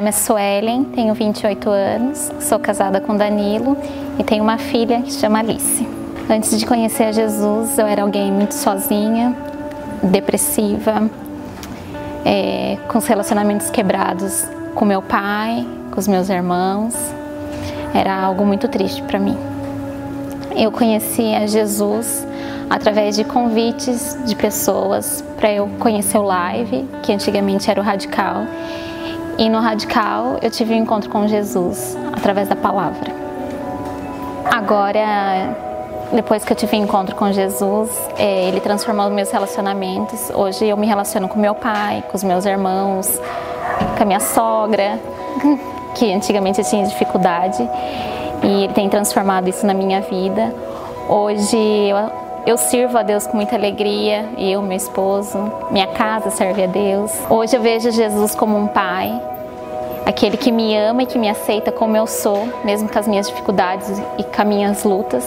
nome é Suelen, tenho 28 anos, sou casada com Danilo e tenho uma filha que se chama Alice. Antes de conhecer a Jesus, eu era alguém muito sozinha, depressiva, é, com os relacionamentos quebrados com meu pai, com os meus irmãos. Era algo muito triste para mim. Eu conheci a Jesus através de convites de pessoas para eu conhecer o live, que antigamente era o Radical. E no Radical eu tive um encontro com Jesus através da palavra. Agora, depois que eu tive um encontro com Jesus, é, ele transformou meus relacionamentos. Hoje eu me relaciono com meu pai, com os meus irmãos, com a minha sogra, que antigamente eu tinha dificuldade, e ele tem transformado isso na minha vida. Hoje eu eu sirvo a Deus com muita alegria, eu, meu esposo, minha casa serve a Deus. Hoje eu vejo Jesus como um pai, aquele que me ama e que me aceita como eu sou, mesmo com as minhas dificuldades e com as minhas lutas.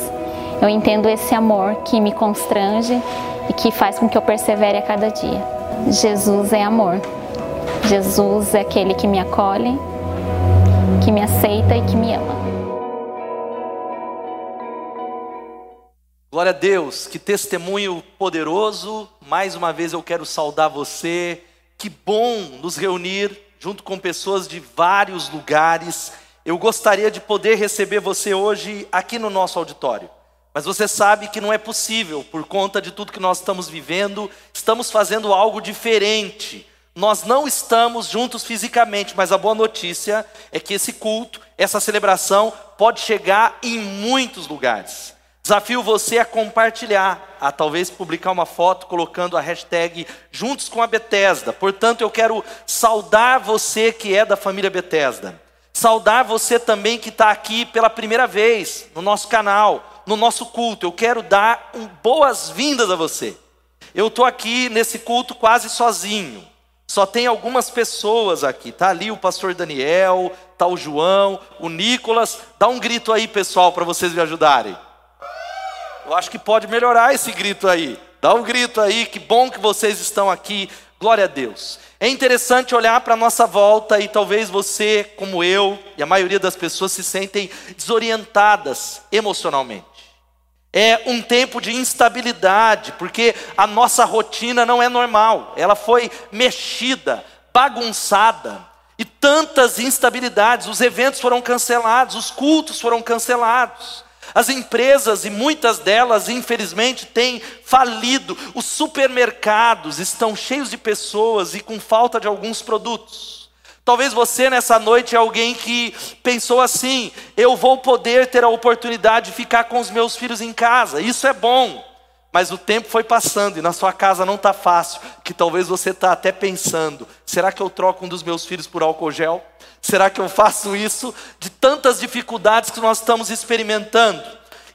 Eu entendo esse amor que me constrange e que faz com que eu persevere a cada dia. Jesus é amor. Jesus é aquele que me acolhe, que me aceita e que me ama. Glória a Deus, que testemunho poderoso. Mais uma vez eu quero saudar você. Que bom nos reunir junto com pessoas de vários lugares. Eu gostaria de poder receber você hoje aqui no nosso auditório. Mas você sabe que não é possível por conta de tudo que nós estamos vivendo. Estamos fazendo algo diferente. Nós não estamos juntos fisicamente, mas a boa notícia é que esse culto, essa celebração pode chegar em muitos lugares. Desafio você a compartilhar, a talvez publicar uma foto colocando a hashtag Juntos com a Bethesda. Portanto, eu quero saudar você que é da família Bethesda. Saudar você também que está aqui pela primeira vez no nosso canal, no nosso culto. Eu quero dar um boas-vindas a você. Eu estou aqui nesse culto quase sozinho. Só tem algumas pessoas aqui. Tá ali o pastor Daniel, tá o João, o Nicolas. Dá um grito aí, pessoal, para vocês me ajudarem. Eu acho que pode melhorar esse grito aí. Dá um grito aí, que bom que vocês estão aqui. Glória a Deus. É interessante olhar para a nossa volta e talvez você, como eu, e a maioria das pessoas se sentem desorientadas emocionalmente. É um tempo de instabilidade, porque a nossa rotina não é normal, ela foi mexida, bagunçada, e tantas instabilidades. Os eventos foram cancelados, os cultos foram cancelados. As empresas, e muitas delas, infelizmente, têm falido. Os supermercados estão cheios de pessoas e com falta de alguns produtos. Talvez você nessa noite é alguém que pensou assim: eu vou poder ter a oportunidade de ficar com os meus filhos em casa, isso é bom. Mas o tempo foi passando e na sua casa não está fácil, que talvez você está até pensando: será que eu troco um dos meus filhos por álcool gel? Será que eu faço isso? De tantas dificuldades que nós estamos experimentando.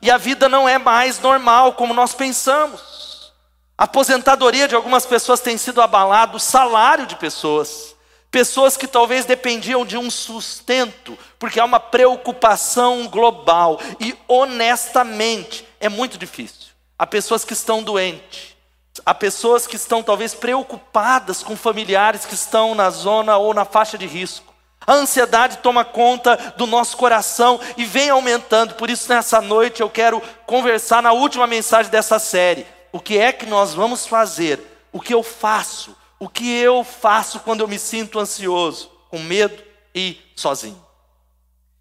E a vida não é mais normal como nós pensamos. A aposentadoria de algumas pessoas tem sido abalada, o salário de pessoas. Pessoas que talvez dependiam de um sustento, porque há uma preocupação global. E honestamente, é muito difícil. Há pessoas que estão doentes, há pessoas que estão talvez preocupadas com familiares que estão na zona ou na faixa de risco. A ansiedade toma conta do nosso coração e vem aumentando. Por isso, nessa noite, eu quero conversar na última mensagem dessa série. O que é que nós vamos fazer? O que eu faço? O que eu faço quando eu me sinto ansioso, com medo e sozinho?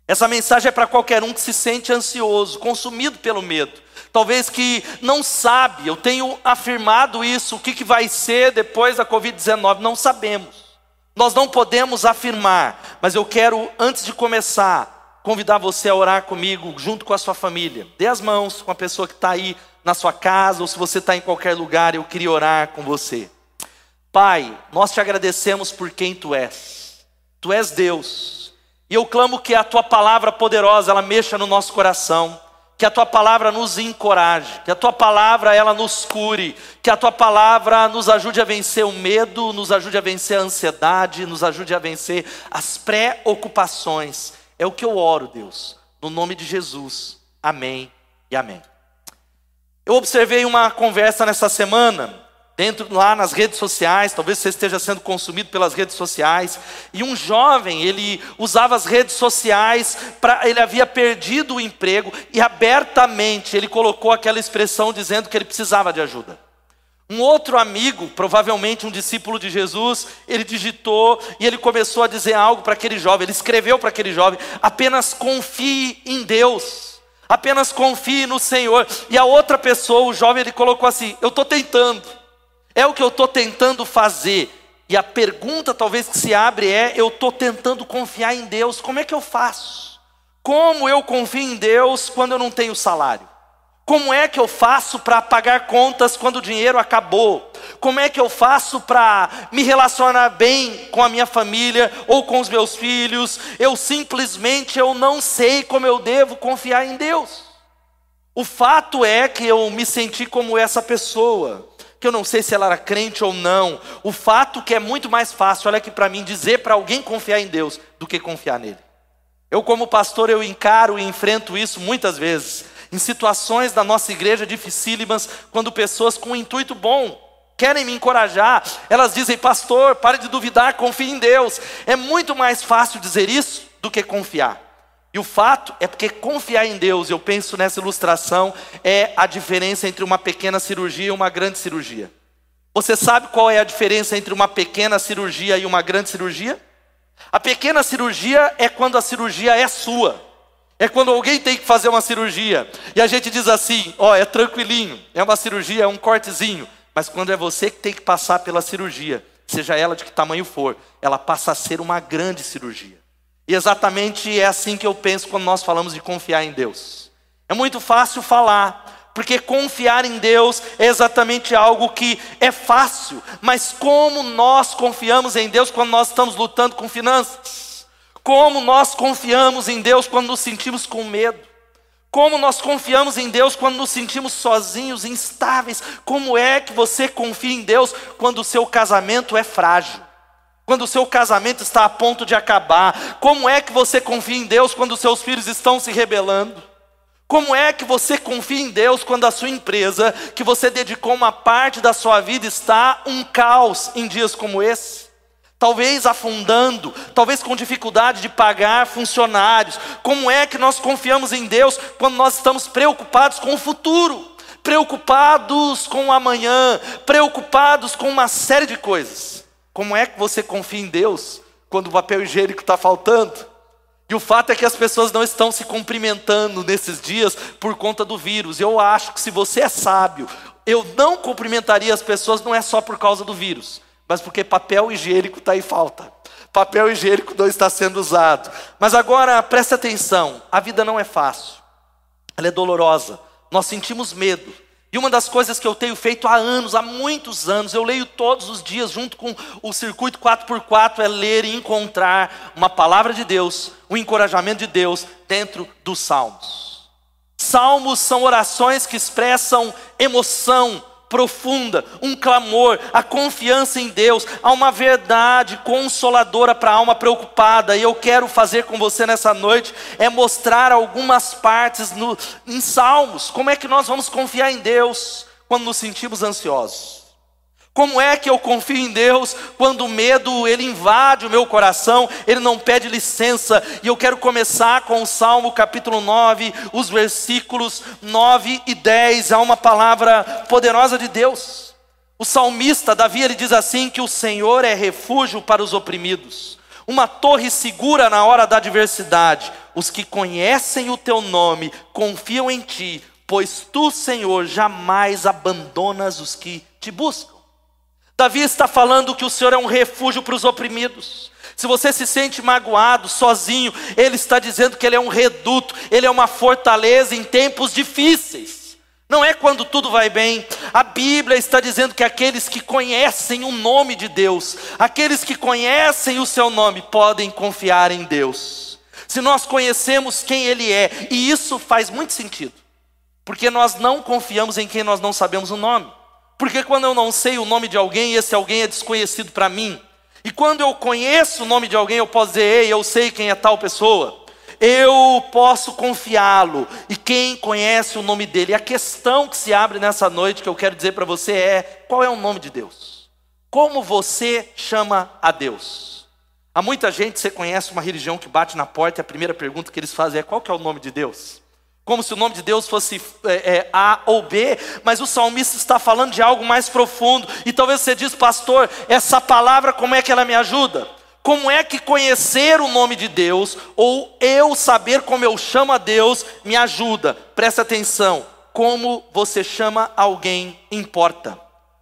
Essa mensagem é para qualquer um que se sente ansioso, consumido pelo medo talvez que não sabe, eu tenho afirmado isso, o que, que vai ser depois da Covid-19, não sabemos. Nós não podemos afirmar, mas eu quero, antes de começar, convidar você a orar comigo, junto com a sua família. Dê as mãos com a pessoa que está aí na sua casa, ou se você está em qualquer lugar, eu queria orar com você. Pai, nós te agradecemos por quem tu és. Tu és Deus. E eu clamo que a tua palavra poderosa, ela mexa no nosso coração que a tua palavra nos encoraje, que a tua palavra ela nos cure, que a tua palavra nos ajude a vencer o medo, nos ajude a vencer a ansiedade, nos ajude a vencer as preocupações. É o que eu oro, Deus, no nome de Jesus. Amém e amém. Eu observei uma conversa nessa semana dentro lá nas redes sociais, talvez você esteja sendo consumido pelas redes sociais, e um jovem, ele usava as redes sociais para ele havia perdido o emprego e abertamente ele colocou aquela expressão dizendo que ele precisava de ajuda. Um outro amigo, provavelmente um discípulo de Jesus, ele digitou e ele começou a dizer algo para aquele jovem, ele escreveu para aquele jovem: apenas confie em Deus, apenas confie no Senhor. E a outra pessoa, o jovem, ele colocou assim: eu estou tentando, é o que eu estou tentando fazer. E a pergunta talvez que se abre é: eu estou tentando confiar em Deus, como é que eu faço? Como eu confio em Deus quando eu não tenho salário? Como é que eu faço para pagar contas quando o dinheiro acabou? Como é que eu faço para me relacionar bem com a minha família ou com os meus filhos? Eu simplesmente eu não sei como eu devo confiar em Deus. O fato é que eu me senti como essa pessoa, que eu não sei se ela era crente ou não. O fato que é muito mais fácil, olha aqui para mim, dizer para alguém confiar em Deus do que confiar nele. Eu como pastor eu encaro e enfrento isso muitas vezes em situações da nossa igreja dificílimas, quando pessoas com um intuito bom querem me encorajar, elas dizem, pastor, pare de duvidar, confie em Deus. É muito mais fácil dizer isso do que confiar. E o fato é porque confiar em Deus, eu penso nessa ilustração, é a diferença entre uma pequena cirurgia e uma grande cirurgia. Você sabe qual é a diferença entre uma pequena cirurgia e uma grande cirurgia? A pequena cirurgia é quando a cirurgia é sua. É quando alguém tem que fazer uma cirurgia e a gente diz assim: ó, é tranquilinho, é uma cirurgia, é um cortezinho. Mas quando é você que tem que passar pela cirurgia, seja ela de que tamanho for, ela passa a ser uma grande cirurgia. E exatamente é assim que eu penso quando nós falamos de confiar em Deus. É muito fácil falar, porque confiar em Deus é exatamente algo que é fácil, mas como nós confiamos em Deus quando nós estamos lutando com finanças? Como nós confiamos em Deus quando nos sentimos com medo. Como nós confiamos em Deus quando nos sentimos sozinhos, instáveis. Como é que você confia em Deus quando o seu casamento é frágil? Quando o seu casamento está a ponto de acabar? Como é que você confia em Deus quando os seus filhos estão se rebelando? Como é que você confia em Deus quando a sua empresa, que você dedicou uma parte da sua vida, está um caos em dias como esse? talvez afundando, talvez com dificuldade de pagar funcionários. Como é que nós confiamos em Deus quando nós estamos preocupados com o futuro, preocupados com o amanhã, preocupados com uma série de coisas? Como é que você confia em Deus quando o papel higiênico está faltando? E o fato é que as pessoas não estão se cumprimentando nesses dias por conta do vírus. Eu acho que se você é sábio, eu não cumprimentaria as pessoas não é só por causa do vírus mas porque papel higiênico está em falta. Papel higiênico não está sendo usado. Mas agora preste atenção: a vida não é fácil, ela é dolorosa, nós sentimos medo. E uma das coisas que eu tenho feito há anos, há muitos anos, eu leio todos os dias, junto com o circuito 4x4, é ler e encontrar uma palavra de Deus, um encorajamento de Deus dentro dos salmos. Salmos são orações que expressam emoção, profunda, um clamor, a confiança em Deus, há uma verdade consoladora para a alma preocupada. E eu quero fazer com você nessa noite é mostrar algumas partes no, em Salmos, como é que nós vamos confiar em Deus quando nos sentimos ansiosos. Como é que eu confio em Deus quando o medo ele invade o meu coração, ele não pede licença? E eu quero começar com o Salmo capítulo 9, os versículos 9 e 10. Há uma palavra poderosa de Deus. O salmista Davi ele diz assim que o Senhor é refúgio para os oprimidos, uma torre segura na hora da adversidade. Os que conhecem o teu nome confiam em ti, pois tu, Senhor, jamais abandonas os que te buscam. Davi está falando que o Senhor é um refúgio para os oprimidos. Se você se sente magoado, sozinho, ele está dizendo que ele é um reduto, ele é uma fortaleza em tempos difíceis. Não é quando tudo vai bem. A Bíblia está dizendo que aqueles que conhecem o nome de Deus, aqueles que conhecem o seu nome, podem confiar em Deus. Se nós conhecemos quem Ele é, e isso faz muito sentido, porque nós não confiamos em quem nós não sabemos o nome. Porque quando eu não sei o nome de alguém, esse alguém é desconhecido para mim. E quando eu conheço o nome de alguém, eu posso dizer, ei, eu sei quem é tal pessoa. eu posso confiá-lo. E quem conhece o nome dele? A questão que se abre nessa noite que eu quero dizer para você é: qual é o nome de Deus? Como você chama a Deus? Há muita gente, você conhece uma religião que bate na porta e a primeira pergunta que eles fazem é: qual que é o nome de Deus? Como se o nome de Deus fosse é, é, A ou B, mas o salmista está falando de algo mais profundo. E talvez você diz, pastor, essa palavra, como é que ela me ajuda? Como é que conhecer o nome de Deus, ou eu saber como eu chamo a Deus, me ajuda? Presta atenção, como você chama alguém importa.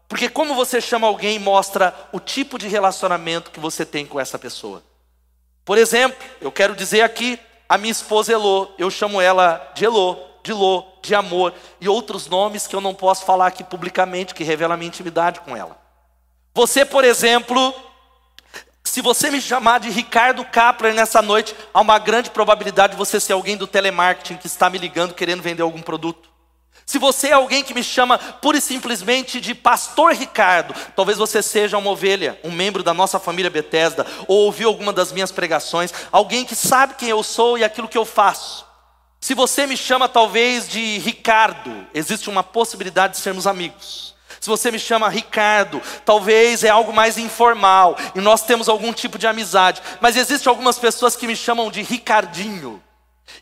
Porque como você chama alguém mostra o tipo de relacionamento que você tem com essa pessoa. Por exemplo, eu quero dizer aqui, a minha esposa Elô, eu chamo ela de Elô, de Lô, de amor e outros nomes que eu não posso falar aqui publicamente, que revela a minha intimidade com ela. Você, por exemplo, se você me chamar de Ricardo Kapler nessa noite, há uma grande probabilidade de você ser alguém do telemarketing que está me ligando querendo vender algum produto. Se você é alguém que me chama pura e simplesmente de Pastor Ricardo, talvez você seja uma ovelha, um membro da nossa família Bethesda, ou ouviu alguma das minhas pregações, alguém que sabe quem eu sou e aquilo que eu faço. Se você me chama talvez de Ricardo, existe uma possibilidade de sermos amigos. Se você me chama Ricardo, talvez é algo mais informal e nós temos algum tipo de amizade. Mas existem algumas pessoas que me chamam de Ricardinho.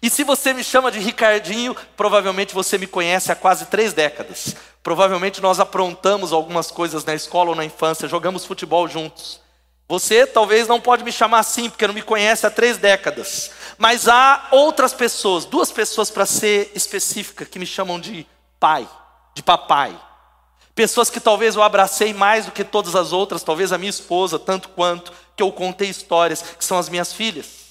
E se você me chama de Ricardinho, provavelmente você me conhece há quase três décadas. Provavelmente nós aprontamos algumas coisas na escola ou na infância, jogamos futebol juntos. Você talvez não pode me chamar assim, porque não me conhece há três décadas. Mas há outras pessoas, duas pessoas para ser específica, que me chamam de pai, de papai. Pessoas que talvez eu abracei mais do que todas as outras, talvez a minha esposa, tanto quanto, que eu contei histórias, que são as minhas filhas.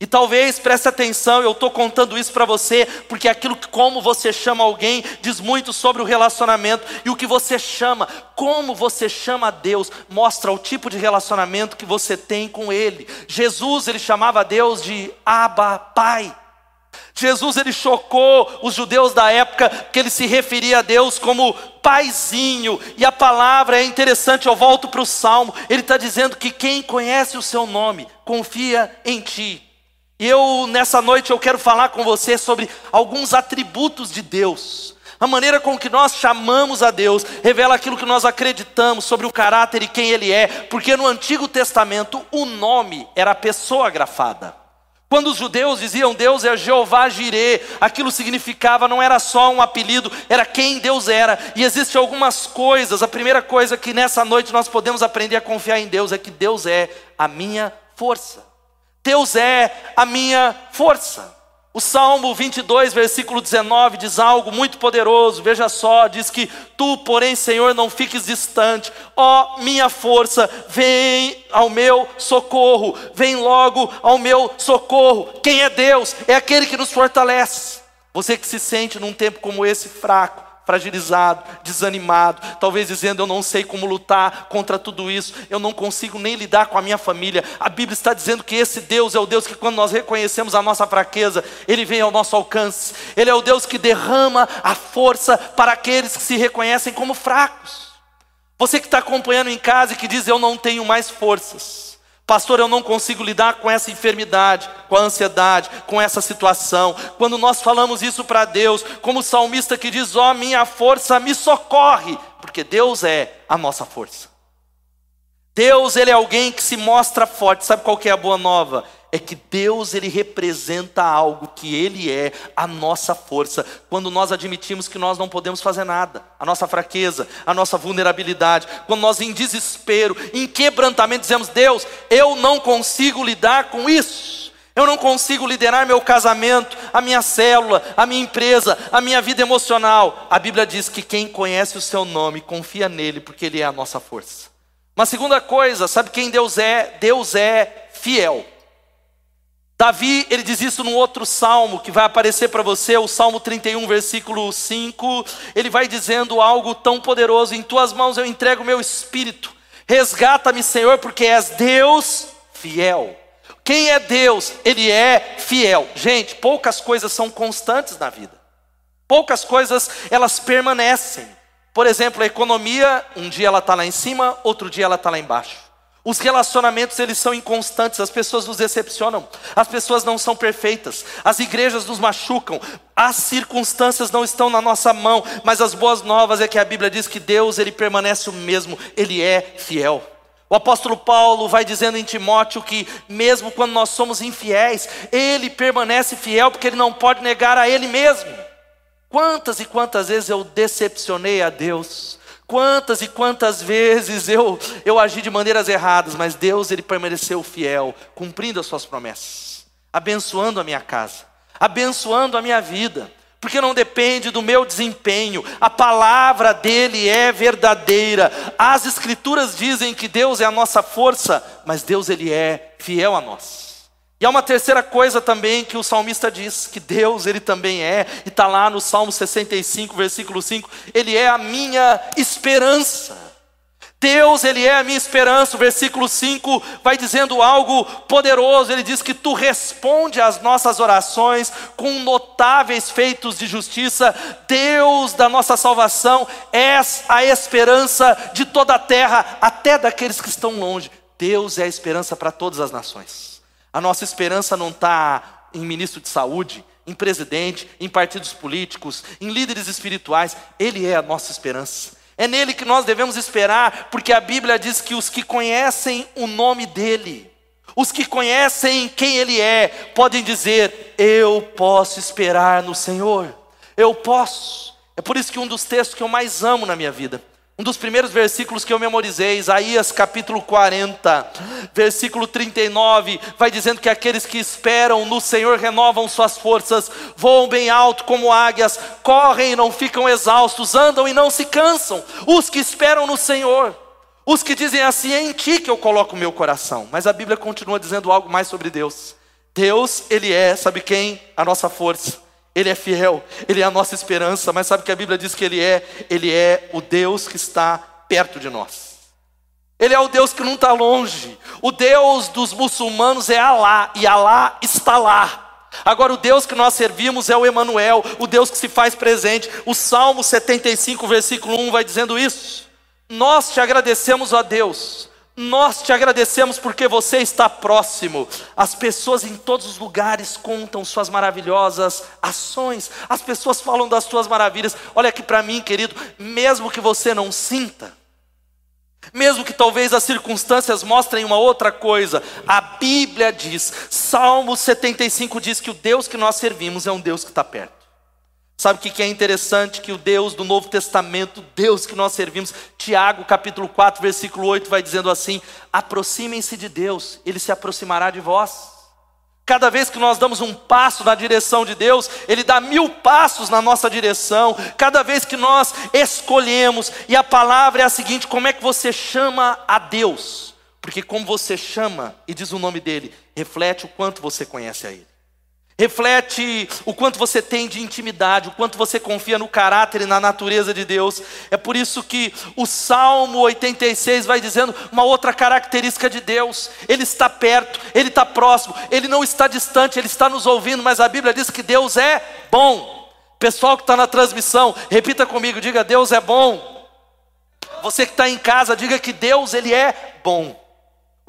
E talvez, preste atenção, eu estou contando isso para você, porque aquilo que como você chama alguém diz muito sobre o relacionamento, e o que você chama, como você chama a Deus, mostra o tipo de relacionamento que você tem com Ele. Jesus, ele chamava Deus de Abba, Pai. Jesus ele chocou os judeus da época que ele se referia a Deus como paizinho, e a palavra é interessante, eu volto para o salmo, ele está dizendo que quem conhece o seu nome confia em ti. E eu, nessa noite, eu quero falar com você sobre alguns atributos de Deus. A maneira com que nós chamamos a Deus revela aquilo que nós acreditamos sobre o caráter e quem Ele é, porque no Antigo Testamento o nome era a pessoa grafada. Quando os judeus diziam Deus é Jeová Jirê, aquilo significava não era só um apelido, era quem Deus era. E existem algumas coisas. A primeira coisa que nessa noite nós podemos aprender a confiar em Deus é que Deus é a minha força. Deus é a minha força. O Salmo 22, versículo 19 diz algo muito poderoso. Veja só, diz que tu, porém, Senhor, não fiques distante. Ó minha força, vem ao meu socorro. Vem logo ao meu socorro. Quem é Deus? É aquele que nos fortalece. Você que se sente num tempo como esse fraco, fragilizado, desanimado, talvez dizendo: Eu não sei como lutar contra tudo isso, eu não consigo nem lidar com a minha família. A Bíblia está dizendo que esse Deus é o Deus que, quando nós reconhecemos a nossa fraqueza, Ele vem ao nosso alcance. Ele é o Deus que derrama a força para aqueles que se reconhecem como fracos. Você que está acompanhando em casa e que diz: Eu não tenho mais forças. Pastor, eu não consigo lidar com essa enfermidade, com a ansiedade, com essa situação. Quando nós falamos isso para Deus, como o salmista que diz: Ó, oh, minha força me socorre, porque Deus é a nossa força. Deus, ele é alguém que se mostra forte. Sabe qual que é a boa nova? É que Deus ele representa algo que ele é a nossa força. Quando nós admitimos que nós não podemos fazer nada, a nossa fraqueza, a nossa vulnerabilidade, quando nós em desespero, em quebrantamento dizemos: "Deus, eu não consigo lidar com isso. Eu não consigo liderar meu casamento, a minha célula, a minha empresa, a minha vida emocional". A Bíblia diz que quem conhece o seu nome confia nele, porque ele é a nossa força. Uma segunda coisa, sabe quem Deus é? Deus é fiel. Davi, ele diz isso num outro salmo que vai aparecer para você, o Salmo 31, versículo 5. Ele vai dizendo algo tão poderoso: Em tuas mãos eu entrego meu espírito. Resgata-me, Senhor, porque és Deus fiel. Quem é Deus? Ele é fiel. Gente, poucas coisas são constantes na vida. Poucas coisas elas permanecem. Por exemplo, a economia, um dia ela está lá em cima, outro dia ela está lá embaixo. Os relacionamentos eles são inconstantes, as pessoas nos decepcionam, as pessoas não são perfeitas, as igrejas nos machucam, as circunstâncias não estão na nossa mão, mas as boas novas é que a Bíblia diz que Deus ele permanece o mesmo, ele é fiel. O apóstolo Paulo vai dizendo em Timóteo que, mesmo quando nós somos infiéis, ele permanece fiel porque ele não pode negar a ele mesmo. Quantas e quantas vezes eu decepcionei a Deus, Quantas e quantas vezes eu, eu agi de maneiras erradas, mas Deus ele permaneceu fiel, cumprindo as suas promessas, abençoando a minha casa, abençoando a minha vida, porque não depende do meu desempenho, a palavra dele é verdadeira. As escrituras dizem que Deus é a nossa força, mas Deus ele é fiel a nós. E há uma terceira coisa também que o salmista diz, que Deus ele também é, e está lá no Salmo 65, versículo 5, ele é a minha esperança. Deus, ele é a minha esperança. O versículo 5 vai dizendo algo poderoso. Ele diz que tu responde às nossas orações com notáveis feitos de justiça. Deus da nossa salvação, és a esperança de toda a terra, até daqueles que estão longe. Deus é a esperança para todas as nações. A nossa esperança não está em ministro de saúde, em presidente, em partidos políticos, em líderes espirituais. Ele é a nossa esperança. É nele que nós devemos esperar, porque a Bíblia diz que os que conhecem o nome dele, os que conhecem quem ele é, podem dizer: Eu posso esperar no Senhor. Eu posso. É por isso que um dos textos que eu mais amo na minha vida um dos primeiros versículos que eu memorizei, Isaías capítulo 40, versículo 39, vai dizendo que aqueles que esperam no Senhor renovam suas forças, voam bem alto como águias, correm e não ficam exaustos, andam e não se cansam. Os que esperam no Senhor, os que dizem assim: é em ti que eu coloco o meu coração. Mas a Bíblia continua dizendo algo mais sobre Deus. Deus, Ele é, sabe quem? A nossa força. Ele é fiel, Ele é a nossa esperança, mas sabe que a Bíblia diz que Ele é? Ele é o Deus que está perto de nós. Ele é o Deus que não está longe. O Deus dos muçulmanos é Alá, e Alá está lá. Agora, o Deus que nós servimos é o Emanuel, o Deus que se faz presente. O Salmo 75, versículo 1 vai dizendo isso. Nós te agradecemos a Deus nós te agradecemos porque você está próximo. As pessoas em todos os lugares contam suas maravilhosas ações. As pessoas falam das suas maravilhas. Olha aqui para mim, querido, mesmo que você não sinta, mesmo que talvez as circunstâncias mostrem uma outra coisa, a Bíblia diz, Salmo 75 diz que o Deus que nós servimos é um Deus que está perto. Sabe o que é interessante? Que o Deus do Novo Testamento, Deus que nós servimos, Tiago capítulo 4, versículo 8, vai dizendo assim: aproximem-se de Deus, Ele se aproximará de vós. Cada vez que nós damos um passo na direção de Deus, Ele dá mil passos na nossa direção. Cada vez que nós escolhemos, e a palavra é a seguinte: como é que você chama a Deus? Porque como você chama e diz o nome dele, reflete o quanto você conhece a Ele reflete o quanto você tem de intimidade, o quanto você confia no caráter e na natureza de Deus. É por isso que o Salmo 86 vai dizendo uma outra característica de Deus: Ele está perto, Ele está próximo, Ele não está distante, Ele está nos ouvindo, mas a Bíblia diz que Deus é bom. Pessoal que está na transmissão, repita comigo, diga: Deus é bom. Você que está em casa, diga que Deus ele é bom.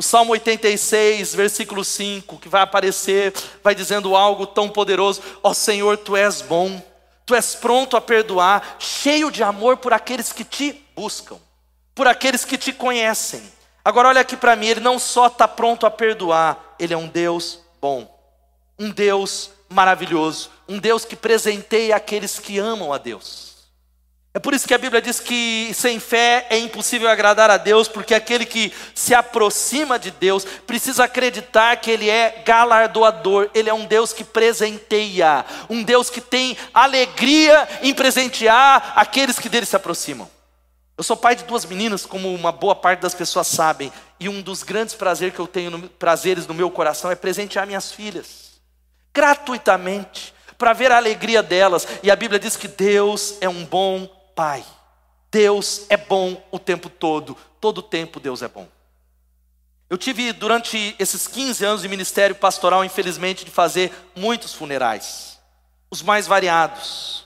O Salmo 86, versículo 5, que vai aparecer, vai dizendo algo tão poderoso: Ó oh, Senhor, tu és bom, tu és pronto a perdoar, cheio de amor por aqueles que te buscam, por aqueles que te conhecem. Agora, olha aqui para mim, ele não só está pronto a perdoar, ele é um Deus bom, um Deus maravilhoso, um Deus que presenteia aqueles que amam a Deus. É por isso que a Bíblia diz que sem fé é impossível agradar a Deus, porque aquele que se aproxima de Deus precisa acreditar que Ele é galardoador, Ele é um Deus que presenteia, um Deus que tem alegria em presentear aqueles que dele se aproximam. Eu sou pai de duas meninas, como uma boa parte das pessoas sabem, e um dos grandes prazeres que eu tenho, no, prazeres no meu coração é presentear minhas filhas, gratuitamente, para ver a alegria delas. E a Bíblia diz que Deus é um bom Pai. Deus é bom o tempo todo, todo tempo Deus é bom. Eu tive durante esses 15 anos de ministério pastoral, infelizmente, de fazer muitos funerais, os mais variados,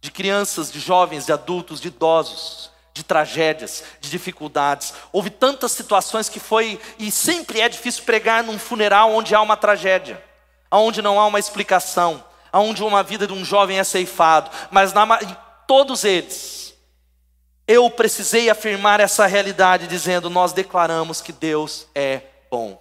de crianças, de jovens, de adultos, de idosos, de tragédias, de dificuldades. Houve tantas situações que foi e sempre é difícil pregar num funeral onde há uma tragédia, onde não há uma explicação, onde uma vida de um jovem é ceifado, mas na, todos eles eu precisei afirmar essa realidade dizendo: nós declaramos que Deus é bom.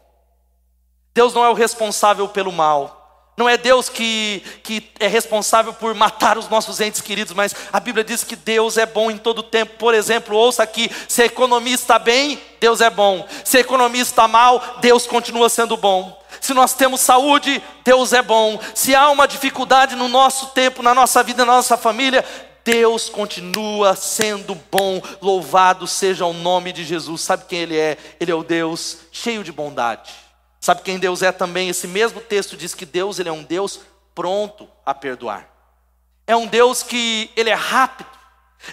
Deus não é o responsável pelo mal. Não é Deus que, que é responsável por matar os nossos entes queridos, mas a Bíblia diz que Deus é bom em todo tempo. Por exemplo, ouça aqui: se a economia está bem, Deus é bom. Se a economia está mal, Deus continua sendo bom. Se nós temos saúde, Deus é bom. Se há uma dificuldade no nosso tempo, na nossa vida, na nossa família, Deus continua sendo bom. Louvado seja o nome de Jesus. Sabe quem Ele é? Ele é o Deus cheio de bondade. Sabe quem Deus é também? Esse mesmo texto diz que Deus ele é um Deus pronto a perdoar. É um Deus que ele é rápido.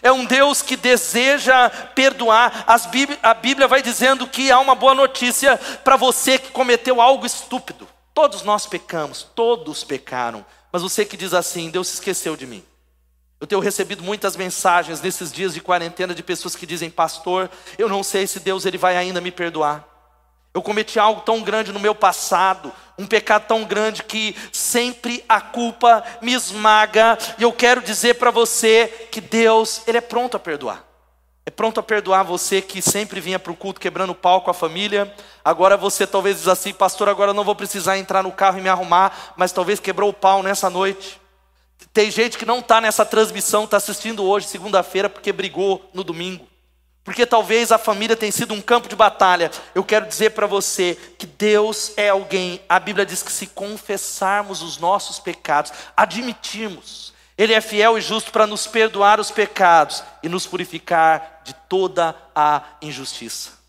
É um Deus que deseja perdoar. Bíblia, a Bíblia vai dizendo que há uma boa notícia para você que cometeu algo estúpido. Todos nós pecamos, todos pecaram. Mas você que diz assim, Deus se esqueceu de mim. Eu tenho recebido muitas mensagens nesses dias de quarentena de pessoas que dizem, pastor, eu não sei se Deus ele vai ainda me perdoar. Eu cometi algo tão grande no meu passado, um pecado tão grande que sempre a culpa me esmaga, e eu quero dizer para você que Deus, Ele é pronto a perdoar. É pronto a perdoar você que sempre vinha para o culto quebrando o pau com a família. Agora você talvez diz assim, pastor, agora eu não vou precisar entrar no carro e me arrumar, mas talvez quebrou o pau nessa noite. Tem gente que não está nessa transmissão, está assistindo hoje, segunda-feira, porque brigou no domingo. Porque talvez a família tenha sido um campo de batalha. Eu quero dizer para você que Deus é alguém. A Bíblia diz que se confessarmos os nossos pecados, admitirmos, Ele é fiel e justo para nos perdoar os pecados e nos purificar de toda a injustiça.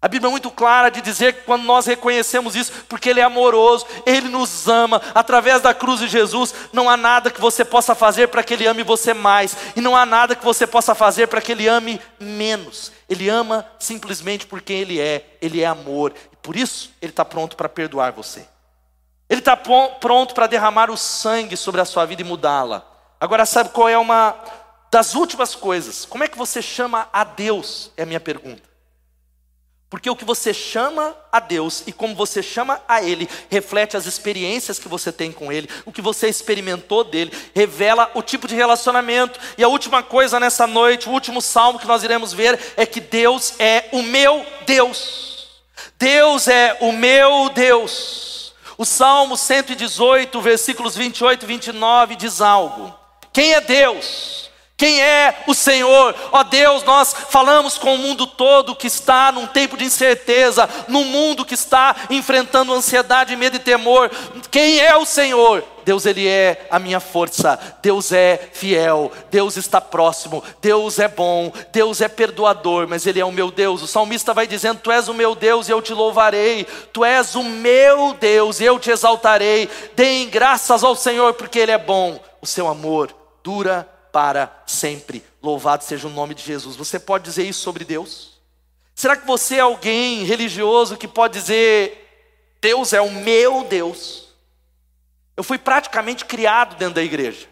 A Bíblia é muito clara de dizer que quando nós reconhecemos isso, porque Ele é amoroso, Ele nos ama, através da cruz de Jesus, não há nada que você possa fazer para que Ele ame você mais, e não há nada que você possa fazer para que Ele ame menos. Ele ama simplesmente porque Ele é, Ele é amor, e por isso Ele está pronto para perdoar você. Ele está pronto para derramar o sangue sobre a sua vida e mudá-la. Agora, sabe qual é uma das últimas coisas? Como é que você chama a Deus? É a minha pergunta. Porque o que você chama a Deus e como você chama a Ele reflete as experiências que você tem com Ele, o que você experimentou dele, revela o tipo de relacionamento. E a última coisa nessa noite, o último salmo que nós iremos ver é que Deus é o meu Deus. Deus é o meu Deus. O Salmo 118, versículos 28 e 29 diz algo. Quem é Deus? Quem é o Senhor? Ó Deus, nós falamos com o mundo todo que está num tempo de incerteza, num mundo que está enfrentando ansiedade, medo e temor. Quem é o Senhor? Deus, Ele é a minha força, Deus é fiel, Deus está próximo, Deus é bom, Deus é perdoador, mas Ele é o meu Deus. O salmista vai dizendo: Tu és o meu Deus e eu te louvarei, Tu és o meu Deus e eu te exaltarei. Deem graças ao Senhor, porque Ele é bom, o seu amor dura para sempre. Louvado seja o nome de Jesus. Você pode dizer isso sobre Deus? Será que você é alguém religioso que pode dizer: Deus é o meu Deus? Eu fui praticamente criado dentro da igreja.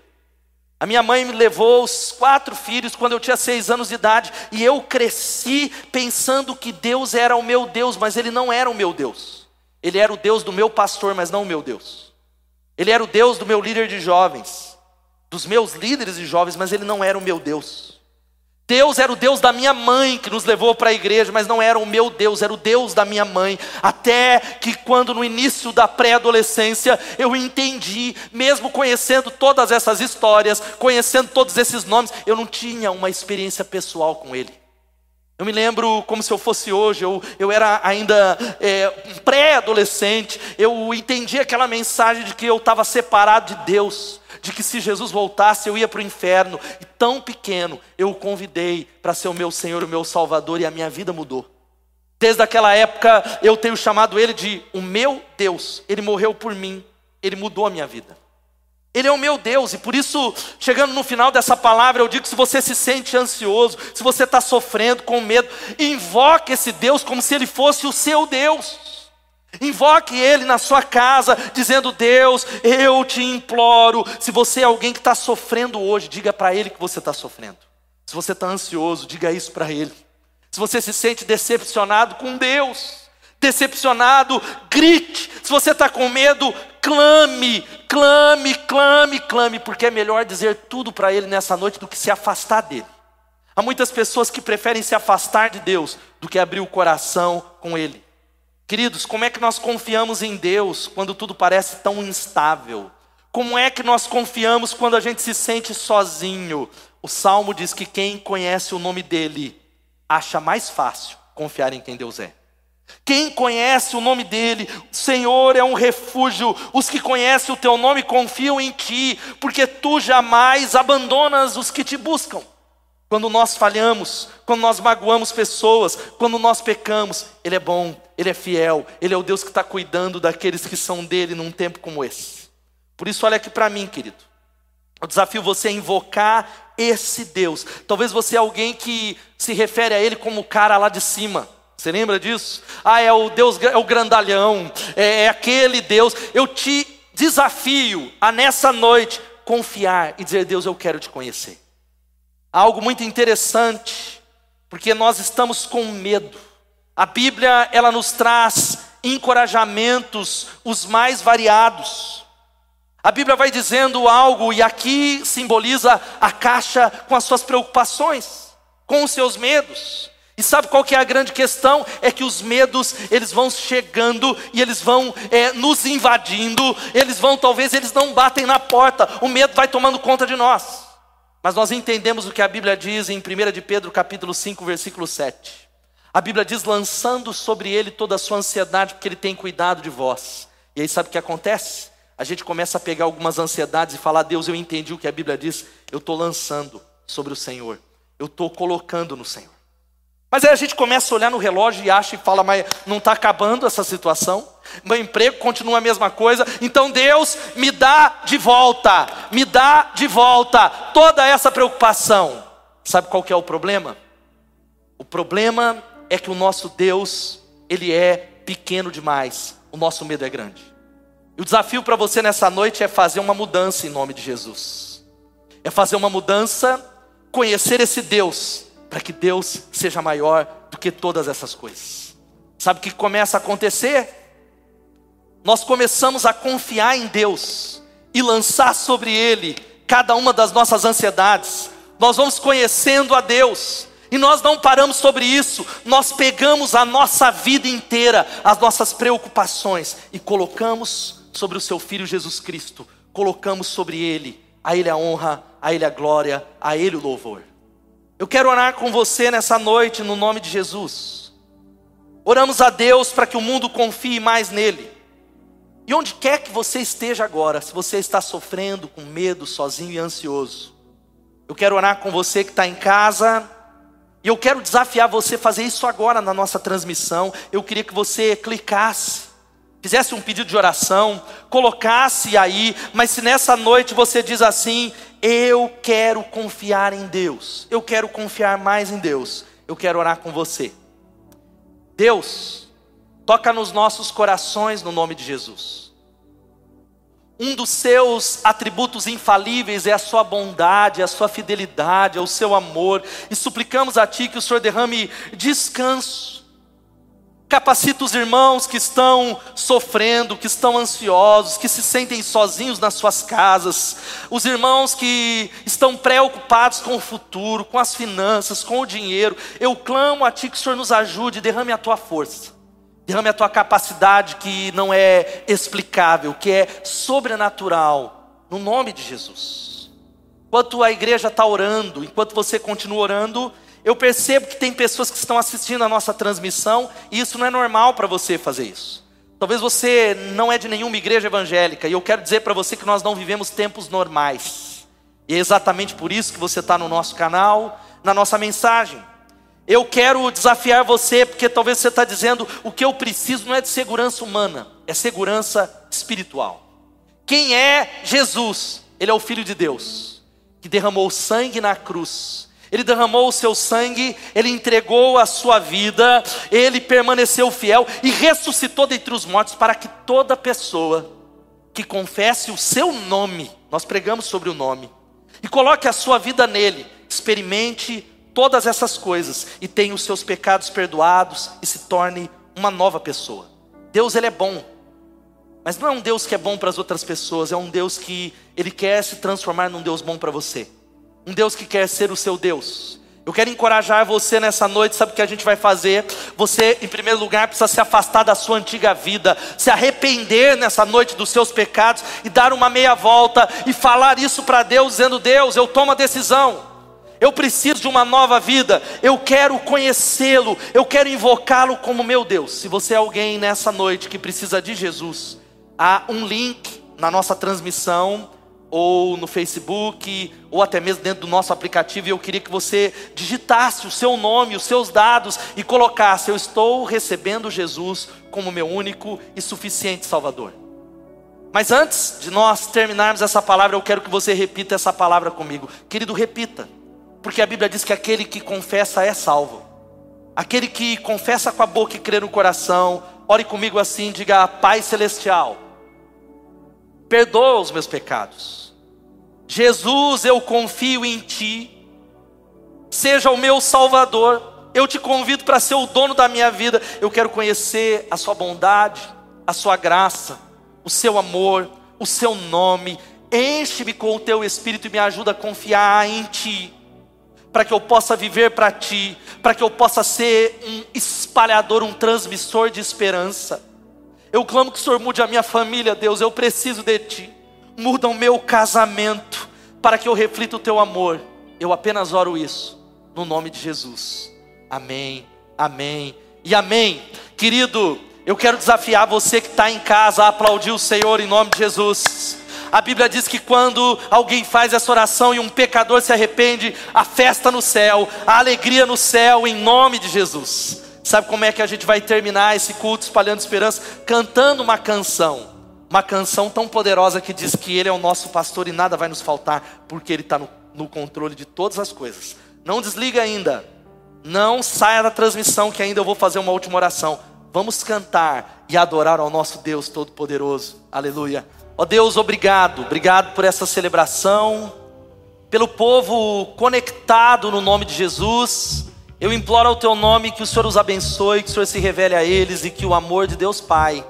A minha mãe me levou os quatro filhos quando eu tinha seis anos de idade, e eu cresci pensando que Deus era o meu Deus, mas Ele não era o meu Deus. Ele era o Deus do meu pastor, mas não o meu Deus. Ele era o Deus do meu líder de jovens dos meus líderes de jovens, mas ele não era o meu Deus. Deus era o Deus da minha mãe que nos levou para a igreja, mas não era o meu Deus, era o Deus da minha mãe. Até que, quando no início da pré-adolescência, eu entendi, mesmo conhecendo todas essas histórias, conhecendo todos esses nomes, eu não tinha uma experiência pessoal com Ele. Eu me lembro como se eu fosse hoje, eu, eu era ainda é, pré-adolescente, eu entendi aquela mensagem de que eu estava separado de Deus, de que se Jesus voltasse eu ia para o inferno, e tão pequeno eu o convidei para ser o meu Senhor, o meu Salvador, e a minha vida mudou. Desde aquela época eu tenho chamado Ele de o meu Deus, Ele morreu por mim, Ele mudou a minha vida. Ele é o meu Deus, e por isso, chegando no final dessa palavra, eu digo que se você se sente ansioso, se você está sofrendo com medo, invoque esse Deus como se ele fosse o seu Deus. Invoque Ele na sua casa, dizendo: Deus, eu te imploro. Se você é alguém que está sofrendo hoje, diga para Ele que você está sofrendo. Se você está ansioso, diga isso para Ele. Se você se sente decepcionado com Deus, decepcionado, grite. Se você está com medo, clame, clame, clame, clame, porque é melhor dizer tudo para Ele nessa noite do que se afastar dele. Há muitas pessoas que preferem se afastar de Deus do que abrir o coração com Ele. Queridos, como é que nós confiamos em Deus quando tudo parece tão instável? Como é que nós confiamos quando a gente se sente sozinho? O salmo diz que quem conhece o nome dele acha mais fácil confiar em quem Deus é. Quem conhece o nome dele, Senhor é um refúgio. Os que conhecem o teu nome confiam em ti, porque tu jamais abandonas os que te buscam. Quando nós falhamos, quando nós magoamos pessoas, quando nós pecamos, Ele é bom, Ele é fiel, Ele é o Deus que está cuidando daqueles que são dele num tempo como esse. Por isso, olha aqui para mim, querido. Eu desafio você a invocar esse Deus. Talvez você é alguém que se refere a Ele como o cara lá de cima. Você lembra disso? Ah, é o Deus, é o grandalhão, é, é aquele Deus. Eu te desafio a nessa noite confiar e dizer: Deus, eu quero te conhecer. Algo muito interessante, porque nós estamos com medo. A Bíblia, ela nos traz encorajamentos os mais variados. A Bíblia vai dizendo algo, e aqui simboliza a caixa com as suas preocupações, com os seus medos. E sabe qual que é a grande questão? É que os medos, eles vão chegando e eles vão é, nos invadindo, eles vão, talvez eles não batem na porta, o medo vai tomando conta de nós. Mas nós entendemos o que a Bíblia diz em 1 de Pedro capítulo 5, versículo 7. A Bíblia diz, lançando sobre ele toda a sua ansiedade, porque ele tem cuidado de vós. E aí sabe o que acontece? A gente começa a pegar algumas ansiedades e falar, Deus, eu entendi o que a Bíblia diz, eu estou lançando sobre o Senhor, eu estou colocando no Senhor. Mas aí a gente começa a olhar no relógio e acha e fala, mas não está acabando essa situação? Meu emprego continua a mesma coisa, então Deus me dá de volta, me dá de volta toda essa preocupação. Sabe qual que é o problema? O problema é que o nosso Deus, ele é pequeno demais, o nosso medo é grande. E o desafio para você nessa noite é fazer uma mudança em nome de Jesus. É fazer uma mudança, conhecer esse Deus para que Deus seja maior do que todas essas coisas. Sabe o que começa a acontecer? Nós começamos a confiar em Deus e lançar sobre Ele cada uma das nossas ansiedades. Nós vamos conhecendo a Deus e nós não paramos sobre isso, nós pegamos a nossa vida inteira, as nossas preocupações e colocamos sobre o Seu Filho Jesus Cristo, colocamos sobre Ele, a Ele a honra, a Ele a glória, a Ele o louvor. Eu quero orar com você nessa noite no nome de Jesus. Oramos a Deus para que o mundo confie mais nele. E onde quer que você esteja agora, se você está sofrendo com medo, sozinho e ansioso, eu quero orar com você que está em casa, e eu quero desafiar você a fazer isso agora na nossa transmissão. Eu queria que você clicasse, fizesse um pedido de oração, colocasse aí, mas se nessa noite você diz assim: eu quero confiar em Deus. Eu quero confiar mais em Deus. Eu quero orar com você. Deus, toca nos nossos corações no nome de Jesus. Um dos seus atributos infalíveis é a sua bondade, a sua fidelidade, é o seu amor. E suplicamos a Ti que o Senhor derrame descanso Capacita os irmãos que estão sofrendo, que estão ansiosos, que se sentem sozinhos nas suas casas, os irmãos que estão preocupados com o futuro, com as finanças, com o dinheiro. Eu clamo a Ti que o Senhor nos ajude, derrame a Tua força, derrame a Tua capacidade que não é explicável, que é sobrenatural, no nome de Jesus. Enquanto a igreja está orando, enquanto você continua orando, eu percebo que tem pessoas que estão assistindo a nossa transmissão e isso não é normal para você fazer isso. Talvez você não é de nenhuma igreja evangélica e eu quero dizer para você que nós não vivemos tempos normais. E é exatamente por isso que você está no nosso canal, na nossa mensagem. Eu quero desafiar você, porque talvez você está dizendo: o que eu preciso não é de segurança humana, é segurança espiritual. Quem é Jesus? Ele é o Filho de Deus, que derramou sangue na cruz ele derramou o seu sangue, ele entregou a sua vida, ele permaneceu fiel e ressuscitou dentre os mortos para que toda pessoa que confesse o seu nome, nós pregamos sobre o nome, e coloque a sua vida nele, experimente todas essas coisas e tenha os seus pecados perdoados e se torne uma nova pessoa. Deus ele é bom. Mas não é um Deus que é bom para as outras pessoas, é um Deus que ele quer se transformar num Deus bom para você. Um Deus que quer ser o seu Deus. Eu quero encorajar você nessa noite, sabe o que a gente vai fazer? Você, em primeiro lugar, precisa se afastar da sua antiga vida, se arrepender nessa noite dos seus pecados e dar uma meia volta e falar isso para Deus, dizendo: Deus, eu tomo a decisão. Eu preciso de uma nova vida, eu quero conhecê-lo, eu quero invocá-lo como meu Deus. Se você é alguém nessa noite que precisa de Jesus, há um link na nossa transmissão ou no Facebook, ou até mesmo dentro do nosso aplicativo, e eu queria que você digitasse o seu nome, os seus dados e colocasse: Eu estou recebendo Jesus como meu único e suficiente Salvador. Mas antes de nós terminarmos essa palavra, eu quero que você repita essa palavra comigo. Querido, repita, porque a Bíblia diz que aquele que confessa é salvo. Aquele que confessa com a boca e crê no coração, ore comigo assim, diga: Pai Celestial perdoa os meus pecados. Jesus, eu confio em Ti, seja o meu Salvador. Eu te convido para ser o dono da minha vida. Eu quero conhecer a Sua bondade, a Sua graça, o Seu amor, o Seu nome. Enche-me com o Teu Espírito e me ajuda a confiar em Ti, para que eu possa viver para Ti, para que eu possa ser um espalhador, um transmissor de esperança. Eu clamo que o Senhor mude a minha família, Deus. Eu preciso de Ti. Muda o meu casamento para que eu reflita o Teu amor. Eu apenas oro isso no nome de Jesus. Amém, amém e amém. Querido, eu quero desafiar você que está em casa a aplaudir o Senhor em nome de Jesus. A Bíblia diz que quando alguém faz essa oração e um pecador se arrepende, a festa no céu, a alegria no céu, em nome de Jesus. Sabe como é que a gente vai terminar esse culto espalhando esperança? Cantando uma canção. Uma canção tão poderosa que diz que Ele é o nosso pastor e nada vai nos faltar, porque Ele está no, no controle de todas as coisas. Não desliga ainda. Não saia da transmissão, que ainda eu vou fazer uma última oração. Vamos cantar e adorar ao nosso Deus Todo-Poderoso. Aleluia. Ó Deus, obrigado. Obrigado por essa celebração, pelo povo conectado no nome de Jesus. Eu imploro ao teu nome que o Senhor os abençoe, que o Senhor se revele a eles e que o amor de Deus Pai,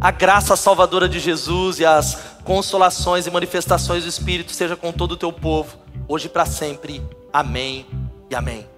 a graça salvadora de Jesus e as consolações e manifestações do Espírito seja com todo o teu povo, hoje e para sempre. Amém e amém.